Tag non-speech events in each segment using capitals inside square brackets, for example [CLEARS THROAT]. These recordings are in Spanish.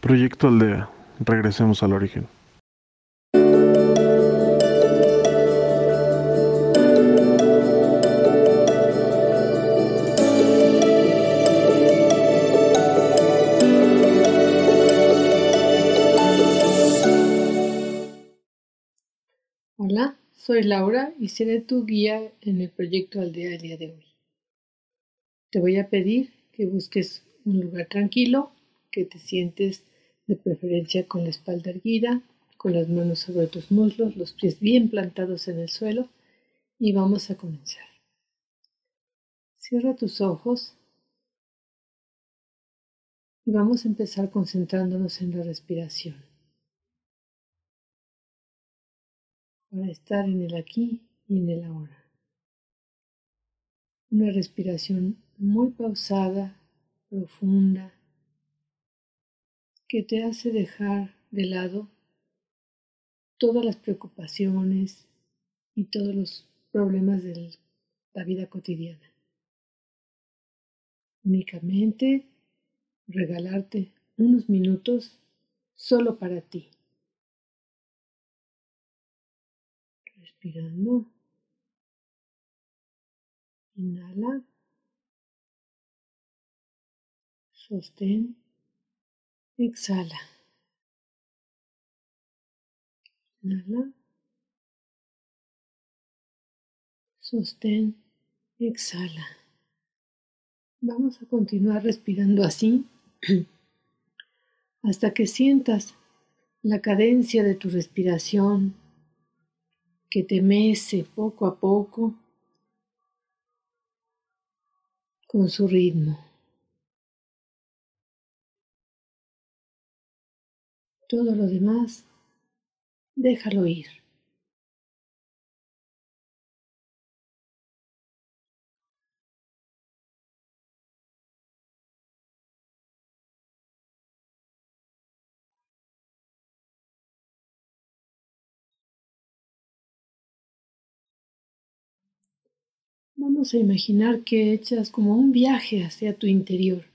Proyecto Aldea. Regresemos al origen. Hola, soy Laura y seré tu guía en el proyecto Aldea el día de hoy. Te voy a pedir que busques un lugar tranquilo, que te sientes de preferencia con la espalda erguida, con las manos sobre tus muslos, los pies bien plantados en el suelo y vamos a comenzar. Cierra tus ojos y vamos a empezar concentrándonos en la respiración. para estar en el aquí y en el ahora. Una respiración muy pausada, profunda, que te hace dejar de lado todas las preocupaciones y todos los problemas de la vida cotidiana. Únicamente regalarte unos minutos solo para ti. Respirando. Inhala. Sostén. Exhala. Inhala. Sostén. Exhala. Vamos a continuar respirando así [CLEARS THROAT] hasta que sientas la cadencia de tu respiración que te mece poco a poco con su ritmo. Todo lo demás, déjalo ir. Vamos a imaginar que echas como un viaje hacia tu interior.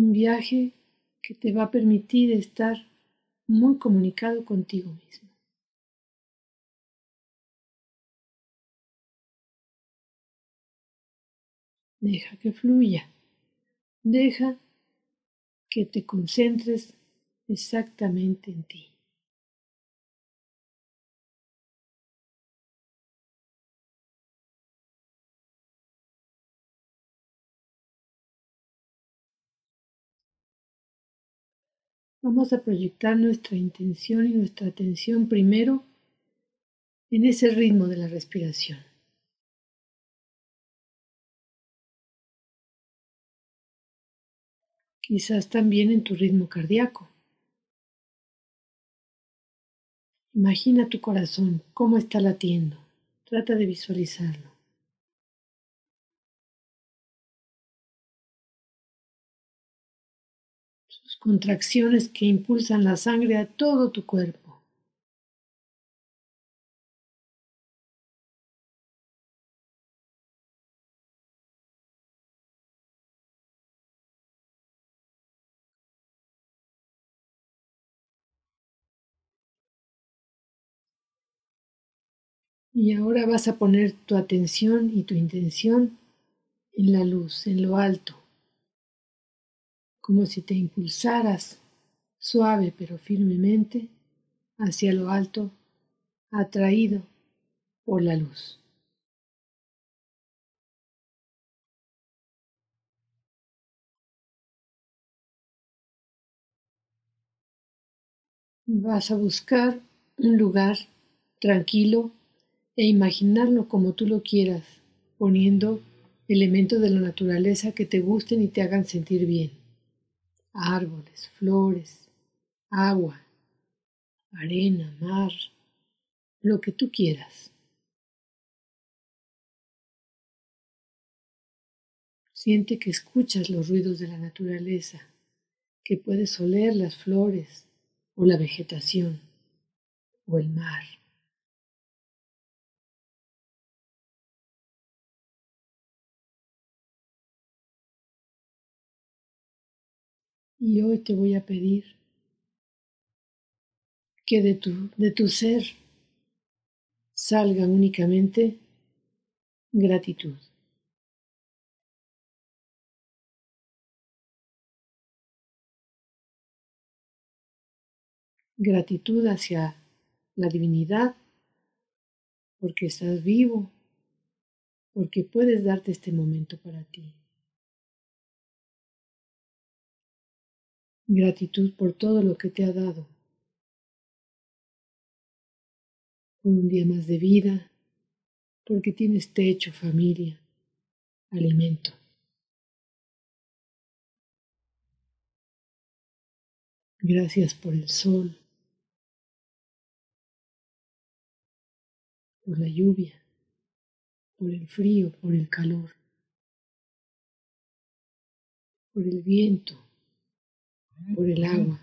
Un viaje que te va a permitir estar muy comunicado contigo mismo. Deja que fluya. Deja que te concentres exactamente en ti. Vamos a proyectar nuestra intención y nuestra atención primero en ese ritmo de la respiración. Quizás también en tu ritmo cardíaco. Imagina tu corazón, cómo está latiendo. Trata de visualizarlo. Contracciones que impulsan la sangre a todo tu cuerpo. Y ahora vas a poner tu atención y tu intención en la luz, en lo alto como si te impulsaras suave pero firmemente hacia lo alto, atraído por la luz. Vas a buscar un lugar tranquilo e imaginarlo como tú lo quieras, poniendo elementos de la naturaleza que te gusten y te hagan sentir bien árboles, flores, agua, arena, mar, lo que tú quieras. Siente que escuchas los ruidos de la naturaleza, que puedes oler las flores o la vegetación o el mar. Y hoy te voy a pedir que de tu, de tu ser salga únicamente gratitud. Gratitud hacia la divinidad porque estás vivo, porque puedes darte este momento para ti. Gratitud por todo lo que te ha dado, por un día más de vida, porque tienes techo, familia, alimento. Gracias por el sol, por la lluvia, por el frío, por el calor, por el viento, por el agua,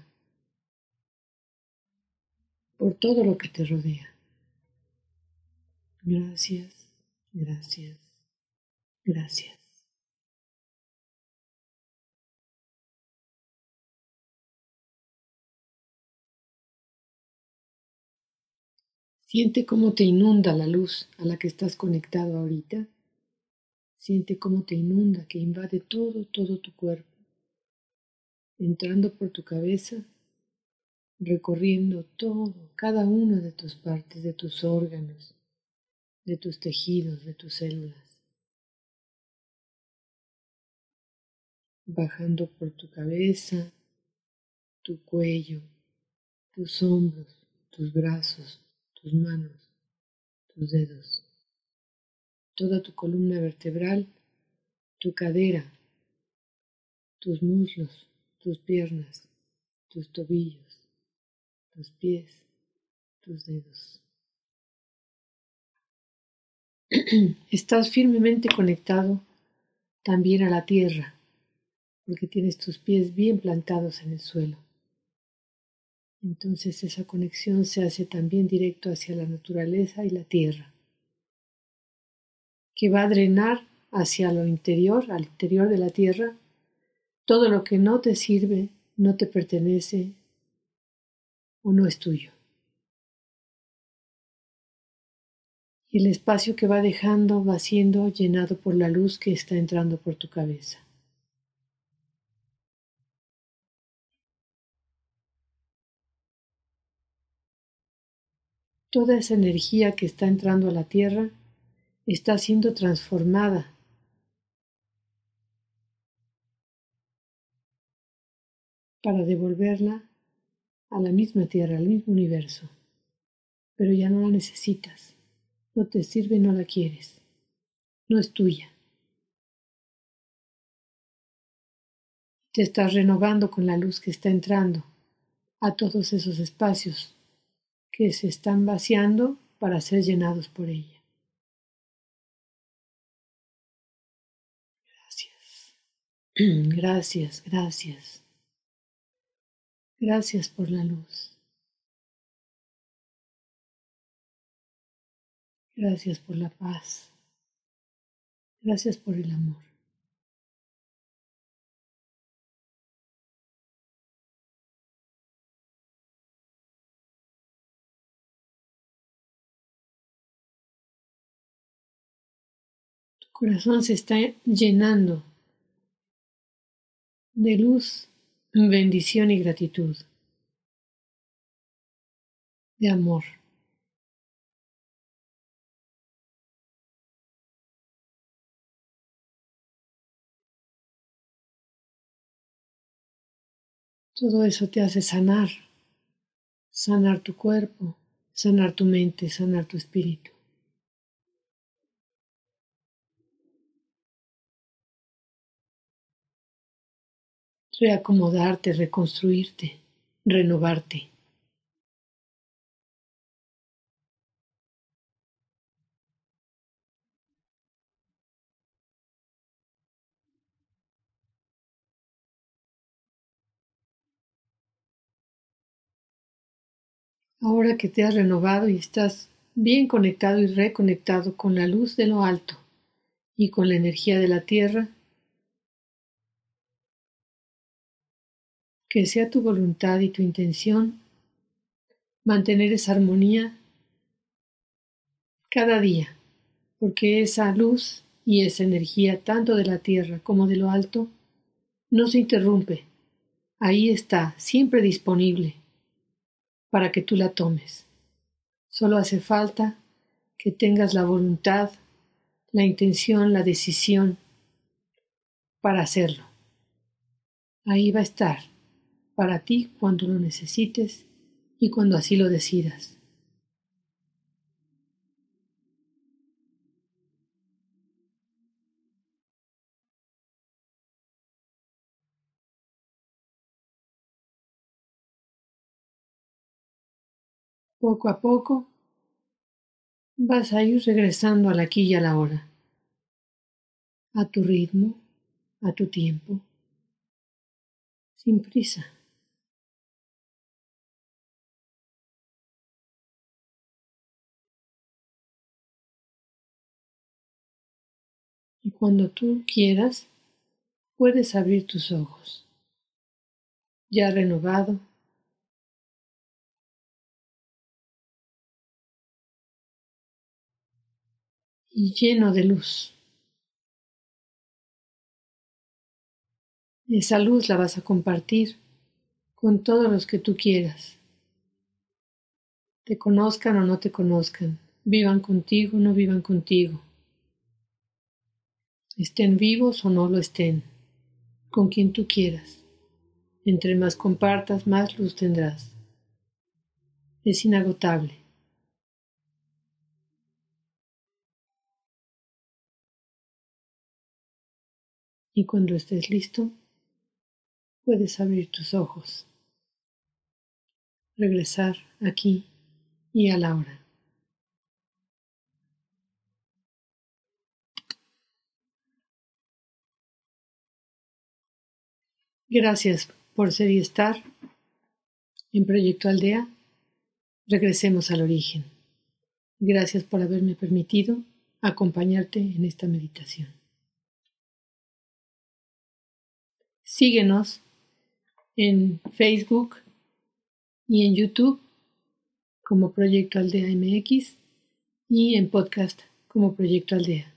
por todo lo que te rodea. Gracias, gracias, gracias. Siente cómo te inunda la luz a la que estás conectado ahorita. Siente cómo te inunda, que invade todo, todo tu cuerpo, entrando por tu cabeza, recorriendo todo, cada una de tus partes, de tus órganos, de tus tejidos, de tus células. Bajando por tu cabeza, tu cuello, tus hombros, tus brazos, tus manos, tus dedos, toda tu columna vertebral, tu cadera, tus muslos, tus piernas, tus tobillos, tus pies, tus dedos. [CLEARS THROAT] Estás firmemente conectado también a la tierra, porque tienes tus pies bien plantados en el suelo. Entonces esa conexión se hace también directo hacia la naturaleza y la tierra, que va a drenar hacia lo interior, al interior de la tierra, todo lo que no te sirve, no te pertenece o no es tuyo. Y el espacio que va dejando va siendo llenado por la luz que está entrando por tu cabeza. Toda esa energía que está entrando a la Tierra está siendo transformada para devolverla a la misma Tierra, al mismo universo. Pero ya no la necesitas, no te sirve, no la quieres, no es tuya. Te estás renovando con la luz que está entrando a todos esos espacios que se están vaciando para ser llenados por ella. Gracias. [CLEARS THROAT] Gracias, gracias. Gracias por la luz. Gracias por la paz. Gracias por el amor. corazón se está llenando de luz, bendición y gratitud, de amor. Todo eso te hace sanar, sanar tu cuerpo, sanar tu mente, sanar tu espíritu. Reacomodarte, reconstruirte, renovarte. Ahora que te has renovado y estás bien conectado y reconectado con la luz de lo alto y con la energía de la tierra, que sea tu voluntad y tu intención mantener esa armonía cada día, porque esa luz y esa energía, tanto de la tierra como de lo alto, no se interrumpe. Ahí está, siempre disponible, para que tú la tomes. Solo hace falta que tengas la voluntad, la intención, la decisión para hacerlo. Ahí va a estar, para ti cuando lo necesites y cuando así lo decidas. Poco a poco vas a ir regresando al aquí y a la hora, a tu ritmo, a tu tiempo, sin prisa. Cuando tú quieras, puedes abrir tus ojos, ya renovado y lleno de luz. Esa luz la vas a compartir con todos los que tú quieras. Te conozcan o no te conozcan, vivan contigo o no vivan contigo. Estén vivos o no lo estén, con quien tú quieras. Entre más compartas, más luz tendrás. Es inagotable. Y cuando estés listo, puedes abrir tus ojos, regresar aquí y a la hora. Gracias por ser y estar en Proyecto Aldea. Regresemos al origen. Gracias por haberme permitido acompañarte en esta meditación. Síguenos en Facebook y en YouTube como Proyecto Aldea MX y en podcast como Proyecto Aldea.